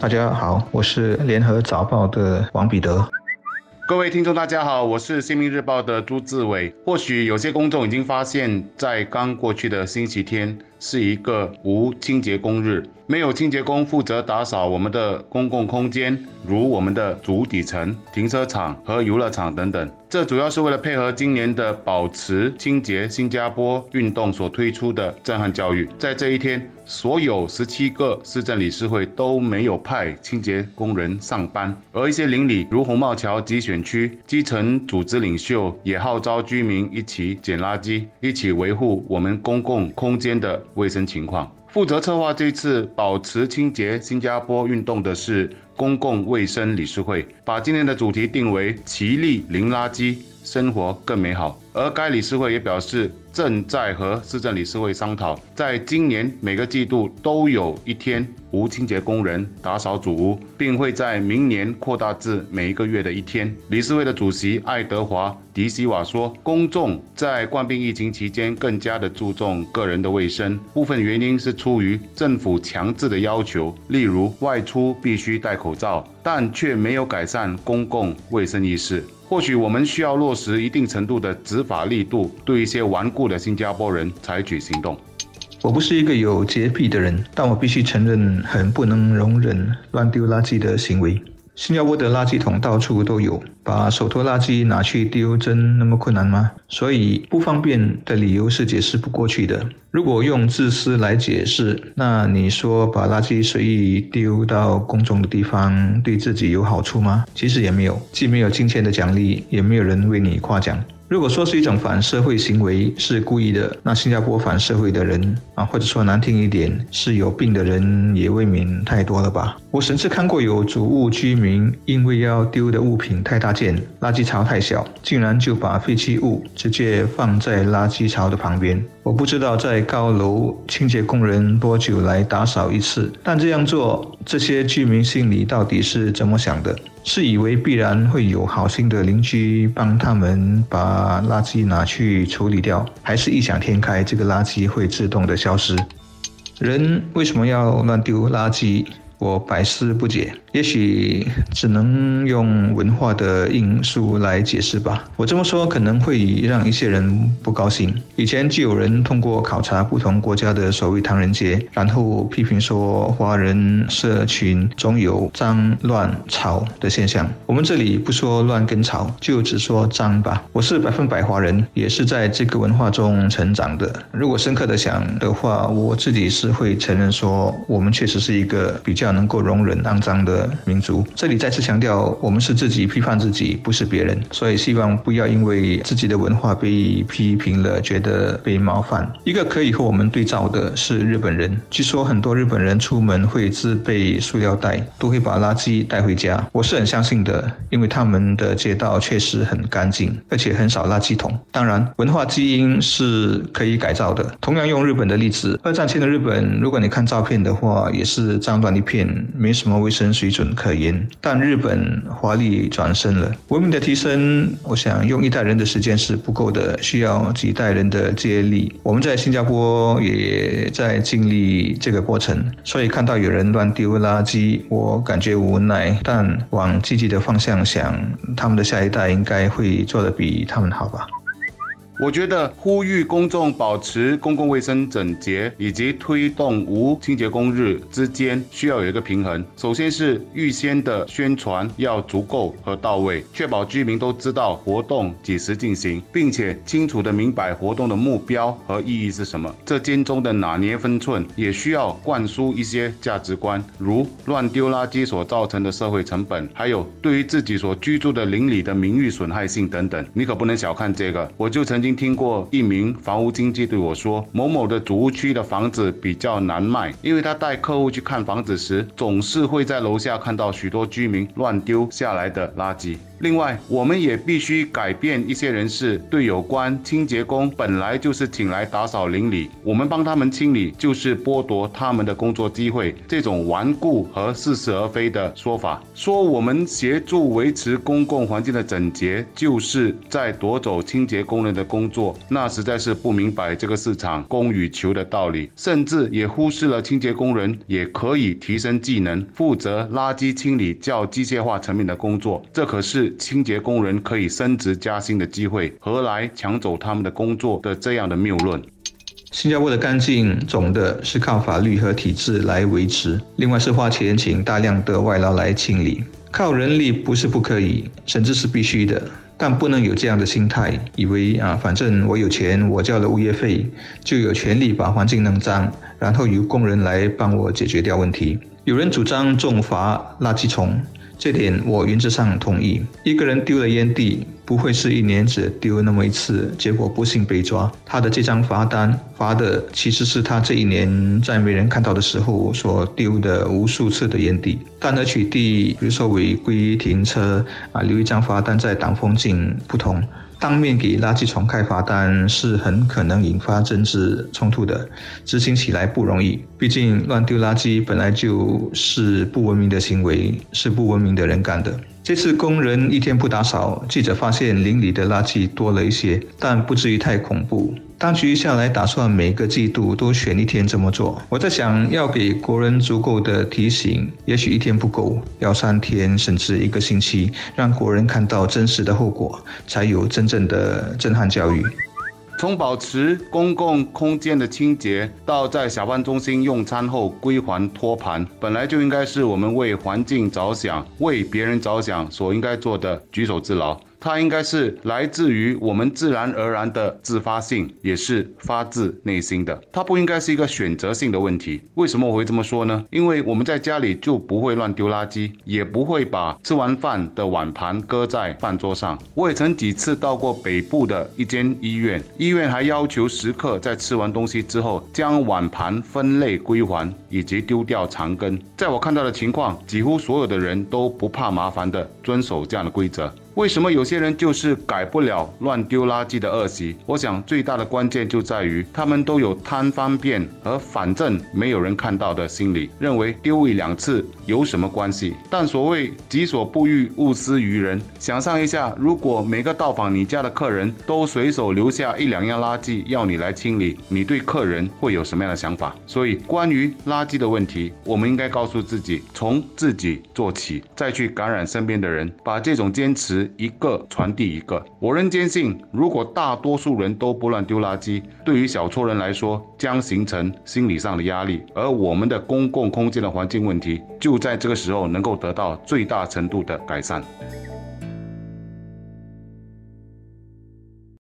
大家好，我是联合早报的王彼得。各位听众，大家好，我是新民日报的朱志伟。或许有些公众已经发现，在刚过去的星期天是一个无清洁工日。没有清洁工负责打扫我们的公共空间，如我们的主底层、停车场和游乐场等等。这主要是为了配合今年的保持清洁新加坡运动所推出的震撼教育。在这一天，所有十七个市政理事会都没有派清洁工人上班，而一些邻里如红帽桥集选区基层组织领袖也号召居民一起捡垃圾，一起维护我们公共空间的卫生情况。负责策划这次保持清洁新加坡运动的是公共卫生理事会，把今天的主题定为“齐力零垃圾，生活更美好”。而该理事会也表示，正在和市政理事会商讨，在今年每个季度都有一天无清洁工人打扫主屋，并会在明年扩大至每一个月的一天。理事会的主席爱德华·迪西瓦说：“公众在冠病疫情期间更加的注重个人的卫生，部分原因是出于政府强制的要求，例如外出必须戴口罩，但却没有改善公共卫生意识。”或许我们需要落实一定程度的执法力度，对一些顽固的新加坡人采取行动。我不是一个有洁癖的人，但我必须承认，很不能容忍乱丢垃圾的行为。新加坡的垃圾桶到处都有，把手拖垃圾拿去丢，真那么困难吗？所以不方便的理由是解释不过去的。如果用自私来解释，那你说把垃圾随意丢到公众的地方，对自己有好处吗？其实也没有，既没有金钱的奖励，也没有人为你夸奖。如果说是一种反社会行为，是故意的，那新加坡反社会的人啊，或者说难听一点，是有病的人也未免太多了吧？我甚至看过有主屋居民因为要丢的物品太大件，垃圾槽太小，竟然就把废弃物直接放在垃圾槽的旁边。我不知道在高楼清洁工人多久来打扫一次，但这样做，这些居民心里到底是怎么想的？是以为必然会有好心的邻居帮他们把垃圾拿去处理掉，还是异想天开，这个垃圾会自动的消失？人为什么要乱丢垃圾？我百思不解。也许只能用文化的因素来解释吧。我这么说可能会让一些人不高兴。以前就有人通过考察不同国家的所谓唐人街，然后批评说华人社群总有脏乱吵的现象。我们这里不说乱跟吵，就只说脏吧。我是百分百华人，也是在这个文化中成长的。如果深刻的想的话，我自己是会承认说，我们确实是一个比较能够容忍肮脏的。民族，这里再次强调，我们是自己批判自己，不是别人。所以希望不要因为自己的文化被批评了，觉得被冒犯。一个可以和我们对照的是日本人，据说很多日本人出门会自备塑料袋，都会把垃圾带回家。我是很相信的，因为他们的街道确实很干净，而且很少垃圾桶。当然，文化基因是可以改造的。同样用日本的例子，二战前的日本，如果你看照片的话，也是脏乱一片，没什么卫生水。准可言，但日本华丽转身了。文明的提升，我想用一代人的时间是不够的，需要几代人的接力。我们在新加坡也在经历这个过程，所以看到有人乱丢垃圾，我感觉无奈。但往积极的方向想，他们的下一代应该会做得比他们好吧。我觉得呼吁公众保持公共卫生整洁，以及推动无清洁工日之间需要有一个平衡。首先是预先的宣传要足够和到位，确保居民都知道活动几时进行，并且清楚的明白活动的目标和意义是什么。这间中的拿捏分寸，也需要灌输一些价值观，如乱丢垃圾所造成的社会成本，还有对于自己所居住的邻里的名誉损害性等等。你可不能小看这个。我就曾。曾经听过一名房屋经纪对我说，某某的主屋区的房子比较难卖，因为他带客户去看房子时，总是会在楼下看到许多居民乱丢下来的垃圾。另外，我们也必须改变一些人士对有关清洁工本来就是请来打扫邻里，我们帮他们清理就是剥夺他们的工作机会这种顽固和似是而非的说法。说我们协助维持公共环境的整洁，就是在夺走清洁工人的工作，那实在是不明白这个市场供与求的道理，甚至也忽视了清洁工人也可以提升技能，负责垃圾清理较机械化层面的工作。这可是清洁工人可以升职加薪的机会，何来抢走他们的工作的这样的谬论？新加坡的干净总的是靠法律和体制来维持，另外是花钱请大量的外劳来清理，靠人力不是不可以，甚至是必须的，但不能有这样的心态，以为啊，反正我有钱，我交了物业费，就有权利把环境弄脏，然后由工人来帮我解决掉问题。有人主张重罚垃圾虫。这点我原则上同意。一个人丢了烟蒂，不会是一年只丢那么一次，结果不幸被抓。他的这张罚单罚的其实是他这一年在没人看到的时候所丢的无数次的烟蒂。但而取缔，比如说违规停车啊，留一张罚单在挡风镜不同。当面给垃圾虫开罚单是很可能引发政治冲突的，执行起来不容易。毕竟乱丢垃圾本来就是不文明的行为，是不文明的人干的。这次工人一天不打扫，记者发现邻里的垃圾多了一些，但不至于太恐怖。当局下来打算每个季度都选一天这么做。我在想要给国人足够的提醒，也许一天不够，要三天甚至一个星期，让国人看到真实的后果，才有真正的震撼教育。从保持公共空间的清洁，到在小贩中心用餐后归还托盘，本来就应该是我们为环境着想、为别人着想所应该做的举手之劳。它应该是来自于我们自然而然的自发性，也是发自内心的。它不应该是一个选择性的问题。为什么我会这么说呢？因为我们在家里就不会乱丢垃圾，也不会把吃完饭的碗盘搁在饭桌上。我也曾几次到过北部的一间医院，医院还要求食客在吃完东西之后，将碗盘分类归还，以及丢掉残羹。在我看到的情况，几乎所有的人都不怕麻烦的遵守这样的规则。为什么有些人就是改不了乱丢垃圾的恶习？我想最大的关键就在于他们都有贪方便和反正没有人看到的心理，认为丢一两次有什么关系？但所谓己所不欲，勿施于人。想象一下，如果每个到访你家的客人都随手留下一两样垃圾要你来清理，你对客人会有什么样的想法？所以，关于垃圾的问题，我们应该告诉自己，从自己做起，再去感染身边的人，把这种坚持。一个传递一个，我仍坚信，如果大多数人都不乱丢垃圾，对于小撮人来说，将形成心理上的压力，而我们的公共空间的环境问题，就在这个时候能够得到最大程度的改善。